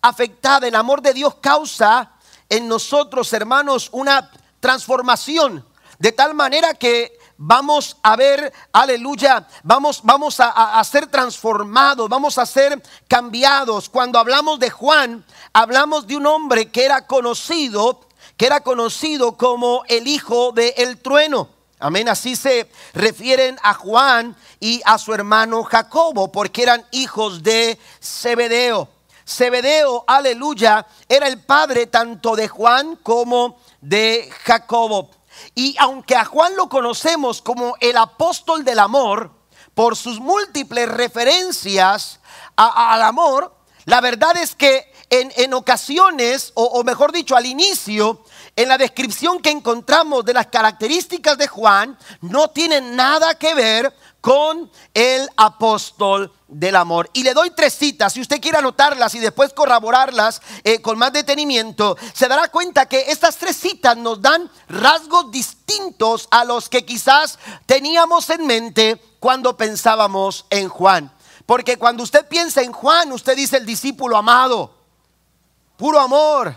afectada. El amor de Dios causa en nosotros, hermanos, una transformación. De tal manera que vamos a ver, aleluya, vamos, vamos a, ser transformados, vamos a ser cambiados. Cuando hablamos de Juan, hablamos de un hombre que era conocido, que era conocido como el hijo del trueno. Amén, así se refieren a Juan y a su hermano Jacobo, porque eran hijos de Zebedeo. Zebedeo, aleluya, era el padre tanto de Juan como de Jacobo. Y aunque a Juan lo conocemos como el apóstol del amor, por sus múltiples referencias al amor, la verdad es que en, ocasiones, o, mejor dicho, al inicio, en la descripción que encontramos de las características de Juan, no tiene nada que ver con el apóstol del amor. Y le doy tres citas, si usted quiere anotarlas y después corroborarlas eh, con más detenimiento, se dará cuenta que estas tres citas nos dan rasgos distintos a los que quizás teníamos en mente cuando pensábamos en Juan. Porque cuando usted piensa en Juan, usted dice el discípulo amado, puro amor,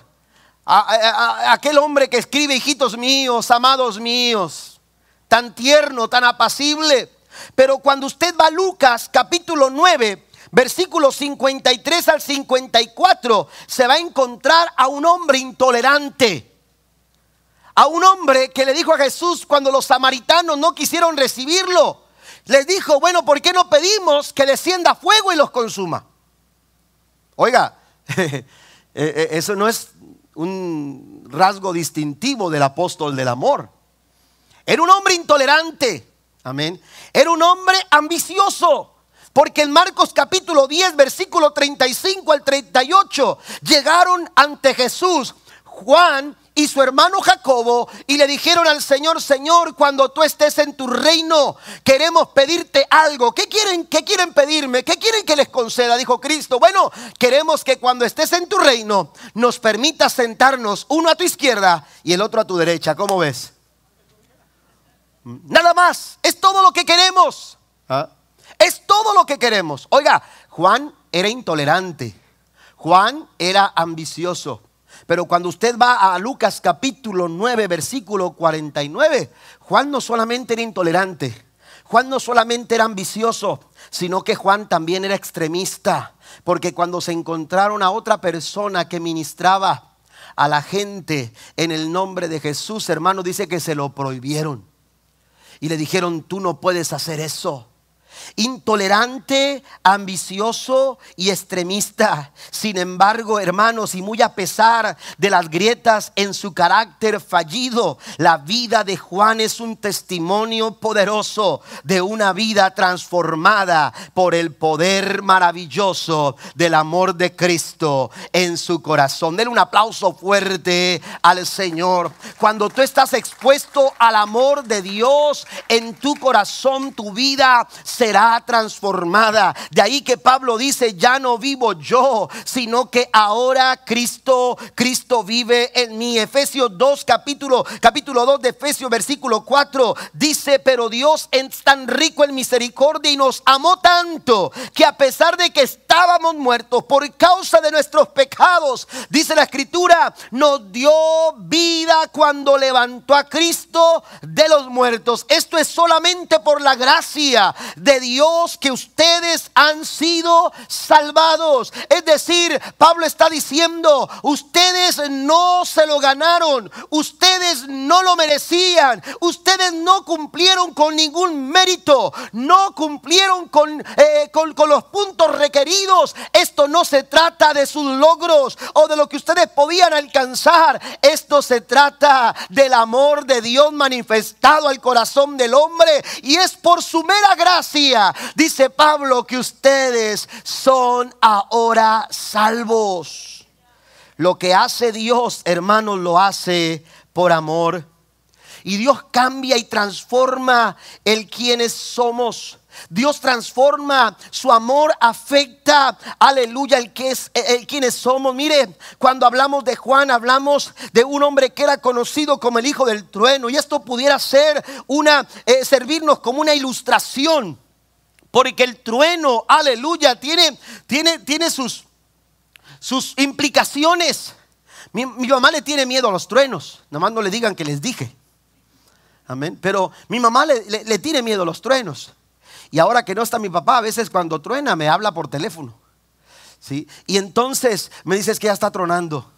aquel hombre que escribe hijitos míos, amados míos, tan tierno, tan apacible pero cuando usted va a Lucas capítulo 9, versículos 53 al 54, se va a encontrar a un hombre intolerante. A un hombre que le dijo a Jesús cuando los samaritanos no quisieron recibirlo. Les dijo, bueno, ¿por qué no pedimos que descienda fuego y los consuma? Oiga, *laughs* eh, eh, eso no es un rasgo distintivo del apóstol del amor. Era un hombre intolerante. Amén. Era un hombre ambicioso. Porque en Marcos capítulo 10, versículo 35 al 38, llegaron ante Jesús Juan y su hermano Jacobo y le dijeron al Señor, Señor, cuando tú estés en tu reino, queremos pedirte algo. ¿Qué quieren? ¿Qué quieren pedirme? ¿Qué quieren que les conceda? Dijo Cristo. Bueno, queremos que cuando estés en tu reino nos permitas sentarnos uno a tu izquierda y el otro a tu derecha. ¿Cómo ves? Nada más. Es todo lo que queremos. ¿Ah? Es todo lo que queremos. Oiga, Juan era intolerante. Juan era ambicioso. Pero cuando usted va a Lucas capítulo 9, versículo 49, Juan no solamente era intolerante. Juan no solamente era ambicioso, sino que Juan también era extremista. Porque cuando se encontraron a otra persona que ministraba a la gente en el nombre de Jesús, hermano, dice que se lo prohibieron y le dijeron, tú no puedes hacer eso intolerante, ambicioso y extremista. Sin embargo, hermanos, y muy a pesar de las grietas en su carácter fallido, la vida de Juan es un testimonio poderoso de una vida transformada por el poder maravilloso del amor de Cristo en su corazón. Denle un aplauso fuerte al Señor. Cuando tú estás expuesto al amor de Dios en tu corazón, tu vida será transformada. De ahí que Pablo dice, ya no vivo yo, sino que ahora Cristo, Cristo vive en mí. Efesios 2, capítulo, capítulo 2 de Efesios, versículo 4, dice, pero Dios es tan rico en misericordia y nos amó tanto que a pesar de que estábamos muertos por causa de nuestros pecados, dice la escritura, nos dio vida cuando levantó a Cristo de los muertos. Esto es solamente por la gracia de Dios que ustedes han sido salvados. Es decir, Pablo está diciendo, ustedes no se lo ganaron, ustedes no lo merecían, ustedes no cumplieron con ningún mérito, no cumplieron con, eh, con, con los puntos requeridos. Esto no se trata de sus logros o de lo que ustedes podían alcanzar. Esto se trata del amor de Dios manifestado al corazón del hombre y es por su mera gracia dice Pablo que ustedes son ahora salvos. Lo que hace Dios, hermanos, lo hace por amor. Y Dios cambia y transforma el quienes somos. Dios transforma, su amor afecta, aleluya, el que es el quienes somos. Mire, cuando hablamos de Juan, hablamos de un hombre que era conocido como el hijo del trueno y esto pudiera ser una eh, servirnos como una ilustración porque el trueno, aleluya, tiene, tiene, tiene sus, sus implicaciones. Mi, mamá le tiene miedo a los truenos, nomás no le digan que les dije. Amén. Pero mi mamá le, tiene miedo a los truenos. Y ahora que no está mi papá, a veces cuando truena me habla por teléfono. ¿sí? Y entonces me dices que ya está tronando.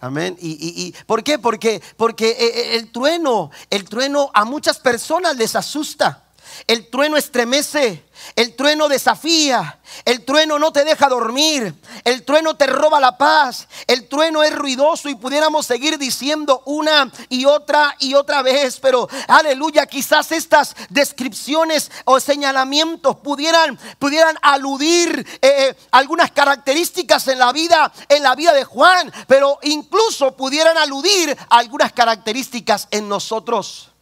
Amén. Y, y, ¿Por qué? Porque, porque eh, eh, el trueno, el trueno a muchas personas les asusta. El trueno estremece, el trueno desafía, el trueno no te deja dormir, el trueno te roba la paz, el trueno es ruidoso y pudiéramos seguir diciendo una y otra y otra vez, pero aleluya, quizás estas descripciones o señalamientos pudieran, pudieran aludir eh, eh, algunas características en la vida, en la vida de Juan, pero incluso pudieran aludir algunas características en nosotros.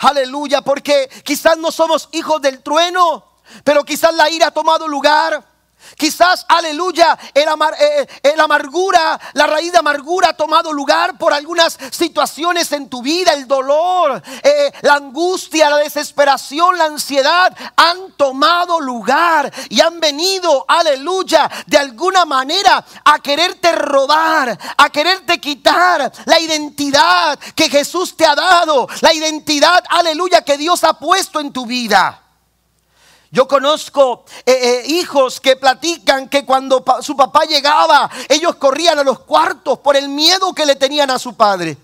Aleluya, porque quizás no somos hijos del trueno, pero quizás la ira ha tomado lugar. Quizás, aleluya, el, eh, eh, amargura, la raíz de amargura ha tomado lugar por algunas situaciones en tu vida, el dolor, eh, la angustia, la desesperación, la ansiedad han tomado lugar y han venido, aleluya, de alguna manera a quererte robar, a quererte quitar la identidad que Jesús te ha dado, la identidad, aleluya, que Dios ha puesto en tu vida. Yo conozco eh, eh, hijos que platican que cuando su papá llegaba, ellos corrían a los cuartos por el miedo que le tenían a su padre.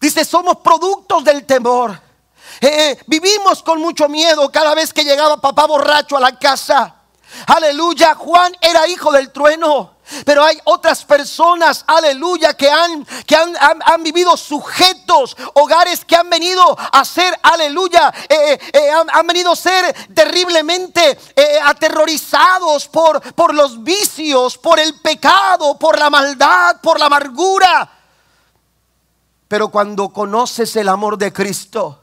Dice, somos productos del temor. Eh, vivimos con mucho miedo cada vez que llegaba papá borracho a la casa. Aleluya, Juan era hijo del trueno. Pero hay otras personas, aleluya, que han, que han, vivido sujetos, hogares que han venido a ser, aleluya, eh, eh, eh, han, venido a ser terriblemente aterrorizados por, por los vicios, por el pecado, por la maldad, por la amargura. Pero cuando conoces el amor de Cristo,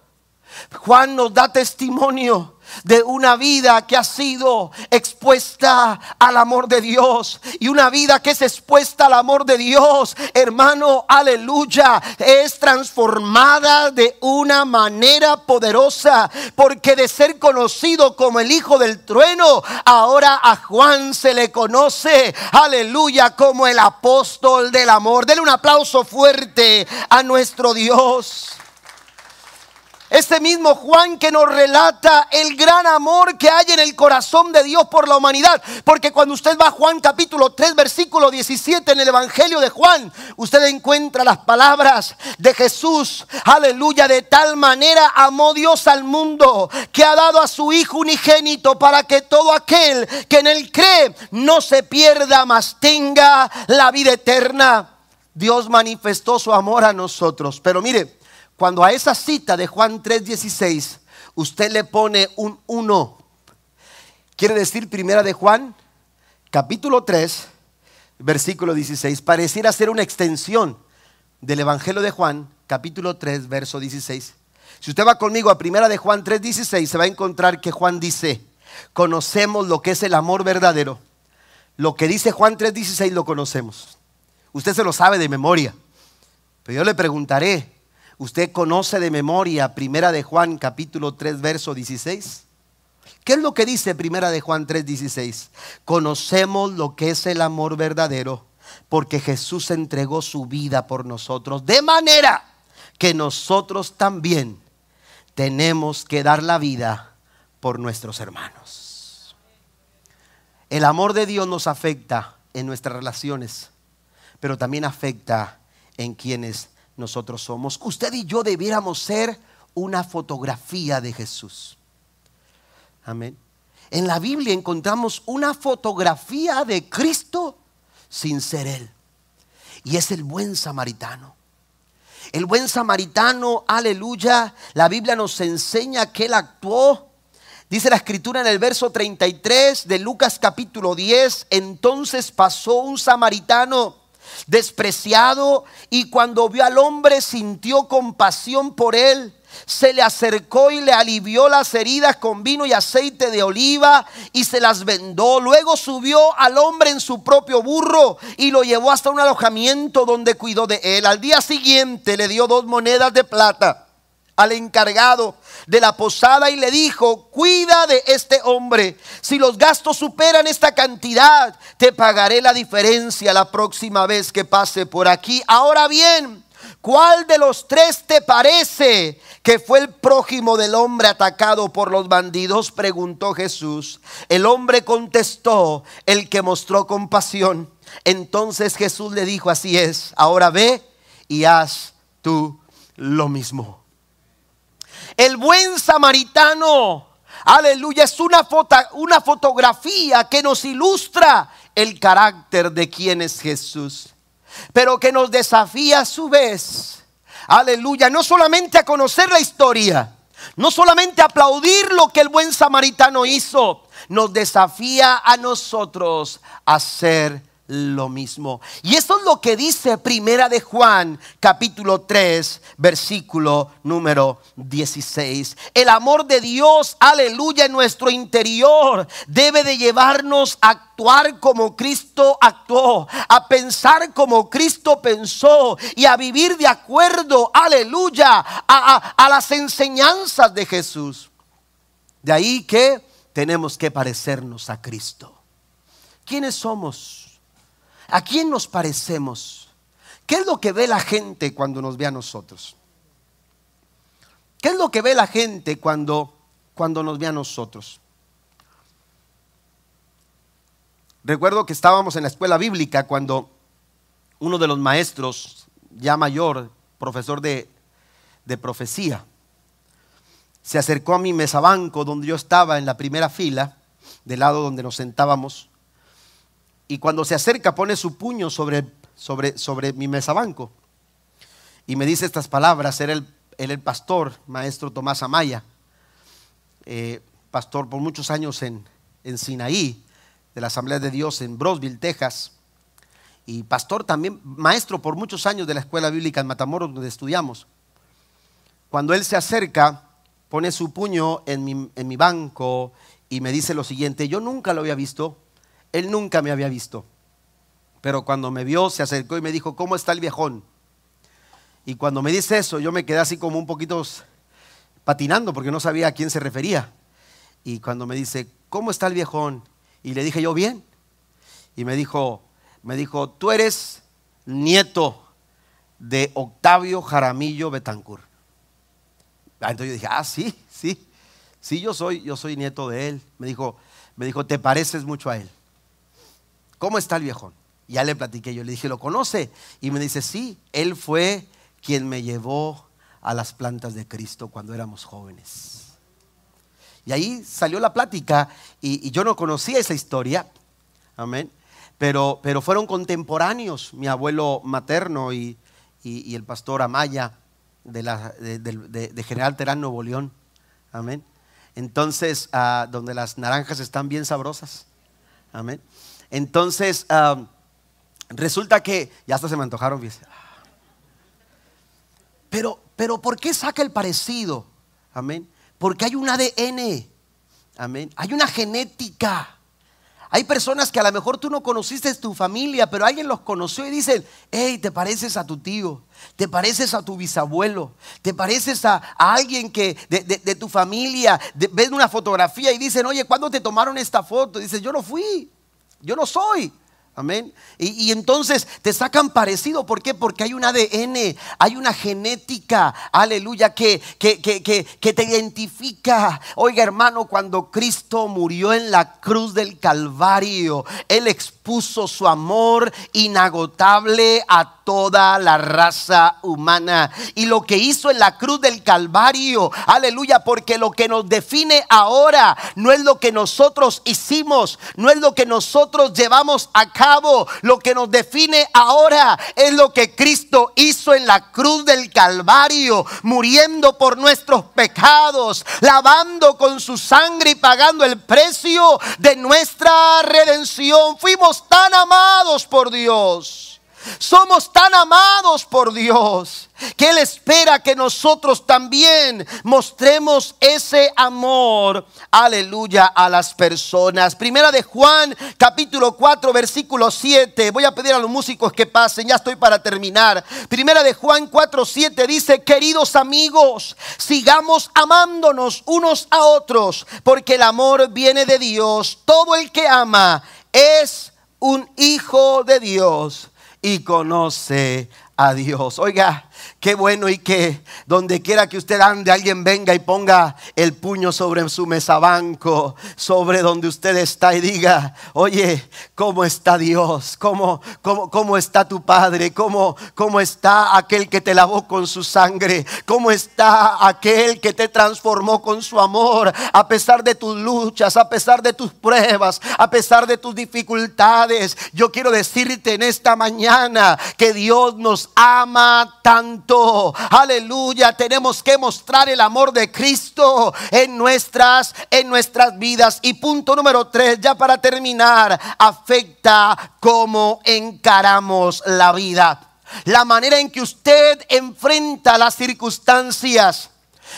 Juan nos da testimonio de una vida que ha sido expuesta al amor de Dios y una vida que es expuesta al amor de Dios, hermano, aleluya, es transformada de una manera poderosa, porque de ser conocido como el hijo del trueno, ahora a Juan se le conoce, aleluya, como el apóstol del amor. Denle un aplauso fuerte a nuestro Dios. Este mismo Juan que nos relata el gran amor que hay en el corazón de Dios por la humanidad. Porque cuando usted va a Juan capítulo 3 versículo 17 en el Evangelio de Juan, usted encuentra las palabras de Jesús. Aleluya, de tal manera amó Dios al mundo que ha dado a su Hijo unigénito para que todo aquel que en él cree no se pierda, mas tenga la vida eterna. Dios manifestó su amor a nosotros. Pero mire, cuando a esa cita de Juan 3:16 usted le pone un 1, quiere decir primera de Juan, capítulo 3, versículo 16, pareciera ser una extensión del Evangelio de Juan, capítulo 3, verso 16. Si usted va conmigo a primera de Juan 3:16, se va a encontrar que Juan dice, conocemos lo que es el amor verdadero. Lo que dice Juan 3:16 lo conocemos. Usted se lo sabe de memoria. Pero yo le preguntaré, ¿Usted conoce de memoria Primera de Juan capítulo 3 verso 16? ¿Qué es lo que dice Primera de Juan 3 16? Conocemos lo que es el amor verdadero porque Jesús entregó su vida por nosotros de manera que nosotros también tenemos que dar la vida por nuestros hermanos. El amor de Dios nos afecta en nuestras relaciones, pero también afecta en quienes nosotros somos. Usted y yo debiéramos ser una fotografía de Jesús. Amén. En la Biblia encontramos una fotografía de Cristo sin ser Él. Y es el buen samaritano. El buen samaritano, aleluya, la Biblia nos enseña que Él actuó. Dice la escritura en el verso 33 de Lucas capítulo 10, entonces pasó un samaritano despreciado y cuando vio al hombre sintió compasión por él. Se le acercó y le alivió las heridas con vino y aceite de oliva y se las vendó. Luego subió al hombre en su propio burro y lo llevó hasta un alojamiento donde cuidó de él. Al día siguiente le dio dos monedas de plata al encargado de la posada y le dijo, cuida de este hombre. Si los gastos superan esta cantidad, te pagaré la diferencia la próxima vez que pase por aquí. Ahora bien, ¿cuál de los tres te parece que fue el prójimo del hombre atacado por los bandidos? Preguntó Jesús. El hombre contestó, el que mostró compasión. Entonces Jesús le dijo, así es, ahora ve y haz tú lo mismo. El buen samaritano, aleluya, es una, foto, una fotografía que nos ilustra el carácter de quien es Jesús, pero que nos desafía a su vez, aleluya, no solamente a conocer la historia, no solamente a aplaudir lo que el buen samaritano hizo, nos desafía a nosotros a ser lo mismo. Y eso es lo que dice Primera de Juan, capítulo 3, versículo número 16. El amor de Dios, aleluya, en nuestro interior debe de llevarnos a actuar como Cristo actuó, a pensar como Cristo pensó y a vivir de acuerdo, aleluya, a, a las enseñanzas de Jesús. De ahí que tenemos que parecernos a Cristo. ¿Quiénes somos? ¿A quién nos parecemos? ¿Qué es lo que ve la gente cuando nos ve a nosotros? ¿Qué es lo que ve la gente cuando, cuando nos ve a nosotros? Recuerdo que estábamos en la escuela bíblica cuando uno de los maestros, ya mayor, profesor de, de profecía, se acercó a mi mesabanco donde yo estaba en la primera fila, del lado donde nos sentábamos, y cuando se acerca pone su puño sobre, sobre, sobre mi mesabanco y me dice estas palabras, era el, el pastor, maestro Tomás Amaya, eh, pastor por muchos años en, en Sinaí, de la Asamblea de Dios en Brosville, Texas, y pastor también, maestro por muchos años de la Escuela Bíblica en Matamoros, donde estudiamos. Cuando él se acerca, pone su puño en mi, en mi banco y me dice lo siguiente, yo nunca lo había visto, él nunca me había visto. Pero cuando me vio, se acercó y me dijo, ¿cómo está el viejón? Y cuando me dice eso, yo me quedé así como un poquito patinando porque no sabía a quién se refería. Y cuando me dice, ¿cómo está el viejón? Y le dije yo, bien. Y me dijo, me dijo, tú eres nieto de Octavio Jaramillo Betancourt. Ah, entonces yo dije, ah, sí, sí, sí, yo soy, yo soy nieto de él. Me dijo, me dijo, te pareces mucho a él. ¿Cómo está el viejón? Ya le platiqué, yo le dije, ¿lo conoce? Y me dice, sí, él fue quien me llevó a las plantas de Cristo cuando éramos jóvenes. Y ahí salió la plática y, yo no conocía esa historia, amén, pero, pero fueron contemporáneos, mi abuelo materno y, el pastor Amaya de, la, de, General Terán, Nuevo León, amén. Entonces, ah, donde las naranjas están bien sabrosas, amén. Entonces, resulta que, ya hasta se me antojaron, pero, pero, ¿por qué saca el parecido? Amén. Porque hay un ADN. Amén. Hay una genética. Hay personas que a lo mejor tú no conociste tu familia, pero alguien los conoció y dicen, hey, te pareces a tu tío, te pareces a tu bisabuelo, te pareces a, alguien que de, tu familia, ven una fotografía y dicen, oye, ¿cuándo te tomaron esta foto? Dices, yo no fui. Yo no soy. Amén. Y, entonces te sacan parecido. ¿Por qué? Porque hay un ADN, hay una genética, aleluya, que, que, que, que, te identifica. Oiga, hermano, cuando Cristo murió en la cruz del Calvario, Él expuso su amor inagotable a toda la raza humana. Y lo que hizo en la cruz del Calvario, aleluya, porque lo que nos define ahora no es lo que nosotros hicimos, no es lo que nosotros llevamos a cabo, lo que nos define ahora es lo que Cristo hizo en la cruz del Calvario, muriendo por nuestros pecados, lavando con su sangre y pagando el precio de nuestra redención. Fuimos tan amados por Dios Somos tan amados por Dios que Él espera que nosotros también mostremos ese amor, aleluya, a las personas. Primera de Juan, capítulo 4, versículo 7. Voy a pedir a los músicos que pasen, ya estoy para terminar. Primera de Juan 4, 7 dice, queridos amigos, sigamos amándonos unos a otros, porque el amor viene de Dios. Todo el que ama es un hijo de Dios y conoce a Dios. Oiga, Qué bueno y que donde quiera que usted ande, alguien venga y ponga el puño sobre su mesabanco, sobre donde usted está y diga, oye, ¿cómo está Dios? ¿Cómo, cómo, cómo está tu Padre? ¿Cómo, ¿Cómo está aquel que te lavó con su sangre? ¿Cómo está aquel que te transformó con su amor? A pesar de tus luchas, a pesar de tus pruebas, a pesar de tus dificultades, yo quiero decirte en esta mañana que Dios nos ama tanto Aleluya, tenemos que mostrar el amor de Cristo en nuestras en nuestras vidas. Y punto número tres, ya para terminar, afecta cómo encaramos la vida. La manera en que usted enfrenta las circunstancias.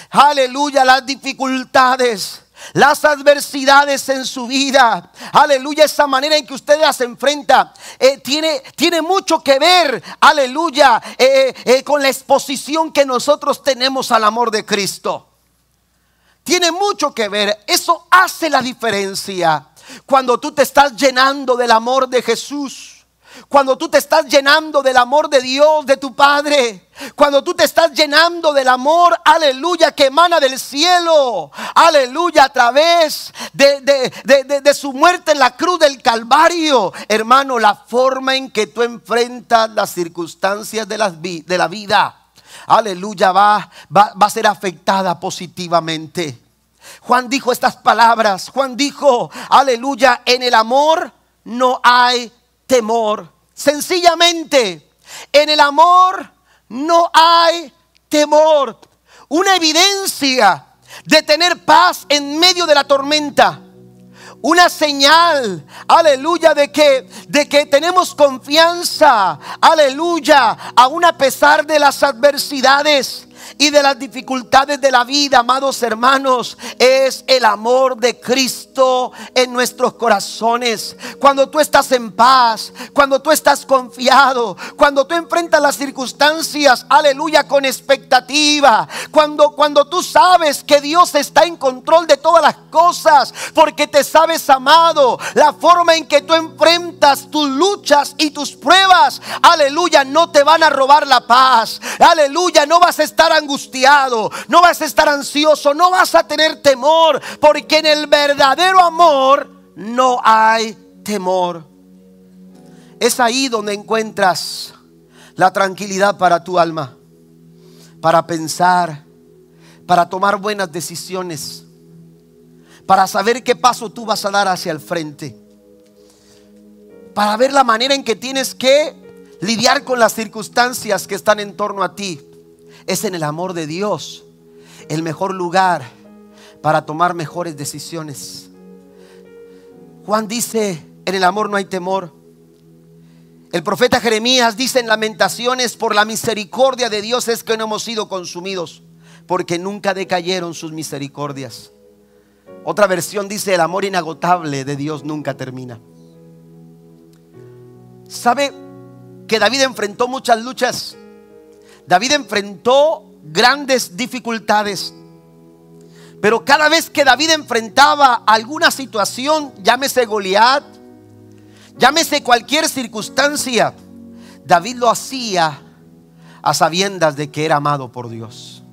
Aleluya, las dificultades las adversidades en su vida. Aleluya, esa manera en que usted las enfrenta eh, tiene, tiene mucho que ver, aleluya, eh, eh, con la exposición que nosotros tenemos al amor de Cristo. Tiene mucho que ver, eso hace la diferencia cuando tú te estás llenando del amor de Jesús. Cuando tú te estás llenando del amor de Dios, de tu Padre. Cuando tú te estás llenando del amor, aleluya, que emana del cielo. Aleluya, a través de, su muerte en la cruz del Calvario. Hermano, la forma en que tú enfrentas las circunstancias de la, de la vida. Aleluya, va, va, va a ser afectada positivamente. Juan dijo estas palabras. Juan dijo, aleluya, en el amor no hay temor. Sencillamente, en el amor no hay temor. Una evidencia de tener paz en medio de la tormenta. Una señal, aleluya, de que, de que tenemos confianza, aleluya, aún a pesar de las adversidades y de las dificultades de la vida, amados hermanos, es el amor de Cristo en nuestros corazones. Cuando tú estás en paz, cuando tú estás confiado, cuando tú enfrentas las circunstancias, aleluya, con expectativa, cuando, cuando tú sabes que Dios está en control de todas las cosas, porque te sabes amado, la forma en que tú enfrentas tus luchas y tus pruebas, aleluya, no te van a robar la paz, aleluya, no vas a estar angustiado, no vas a estar ansioso, no vas a tener temor, porque en el verdadero amor no hay temor. Es ahí donde encuentras la tranquilidad para tu alma, para pensar, para tomar buenas decisiones, para saber qué paso tú vas a dar hacia el frente, para ver la manera en que tienes que lidiar con las circunstancias que están en torno a ti es en el amor de Dios el mejor lugar para tomar mejores decisiones. Juan dice, en el amor no hay temor. El profeta Jeremías dice en lamentaciones, por la misericordia de Dios es que no hemos sido consumidos, porque nunca decayeron sus misericordias. Otra versión dice, el amor inagotable de Dios nunca termina. ¿Sabe que David enfrentó muchas luchas? David enfrentó grandes dificultades. Pero cada vez que David enfrentaba alguna situación, llámese Goliat, llámese cualquier circunstancia, David lo hacía a sabiendas de que era amado por Dios.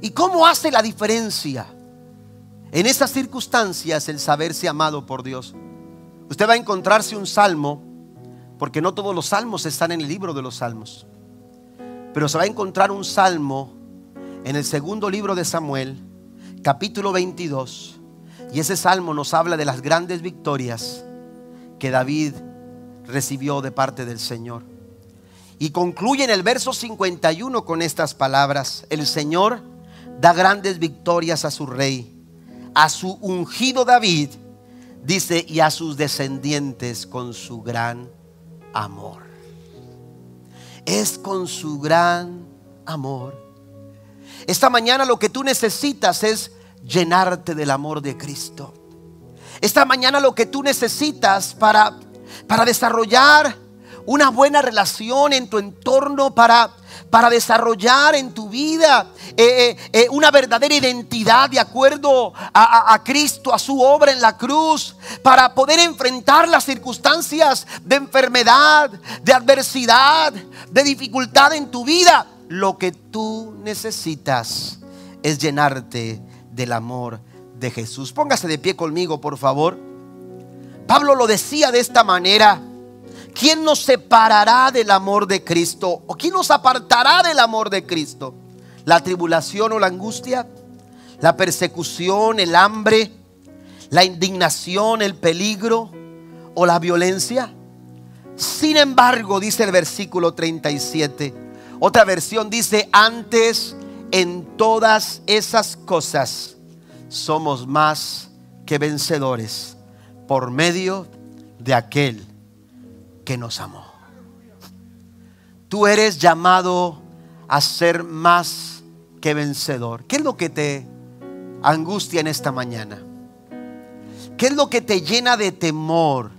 ¿Y cómo hace la diferencia en esas circunstancias el saberse amado por Dios? Usted va a encontrarse un salmo, porque no todos los salmos están en el libro de los salmos. Pero se va a encontrar un salmo en el segundo libro de Samuel, capítulo 22. Y ese salmo nos habla de las grandes victorias que David recibió de parte del Señor. Y concluye en el verso 51 con estas palabras. El Señor da grandes victorias a su rey, a su ungido David, dice, y a sus descendientes con su gran amor. Es con su gran amor. Esta mañana lo que tú necesitas es llenarte del amor de Cristo. Esta mañana lo que tú necesitas para, para desarrollar una buena relación en tu entorno, para, para desarrollar en tu vida eh, eh, eh, una verdadera identidad de acuerdo a, a, Cristo, a su obra en la cruz, para poder enfrentar las circunstancias de enfermedad, de adversidad, de dificultad en tu vida. Lo que tú necesitas es llenarte del amor de Jesús. Póngase de pie conmigo, por favor. Pablo lo decía de esta manera. ¿Quién nos separará del amor de Cristo? ¿O quién nos apartará del amor de Cristo? ¿La tribulación o la angustia? ¿La persecución, el hambre? ¿La indignación, el peligro o la violencia? Sin embargo, dice el versículo 37, otra versión dice, antes en todas esas cosas somos más que vencedores por medio de aquel que nos amó. Tú eres llamado a ser más que vencedor. ¿Qué es lo que te angustia en esta mañana? ¿Qué es lo que te llena de temor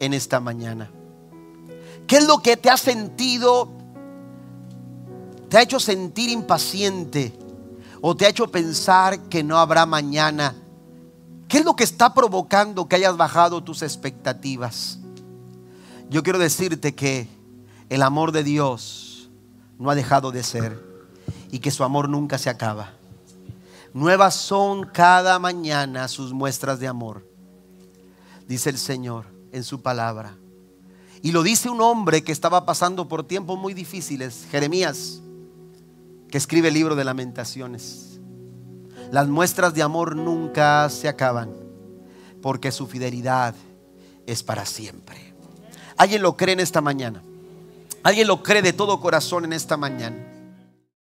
en esta mañana? ¿Qué es lo que te ha sentido, te ha hecho sentir impaciente o te ha hecho pensar que no habrá mañana? ¿Qué es lo que está provocando que hayas bajado tus expectativas? Yo quiero decirte que el amor de Dios no ha dejado de ser y que su amor nunca se acaba. Nuevas son cada mañana sus muestras de amor, dice el Señor en su palabra. Y lo dice un hombre que estaba pasando por tiempos muy difíciles, Jeremías, que escribe el libro de lamentaciones. Las muestras de amor nunca se acaban, porque su fidelidad es para siempre. ¿Alguien lo cree en esta mañana? ¿Alguien lo cree de todo corazón en esta mañana?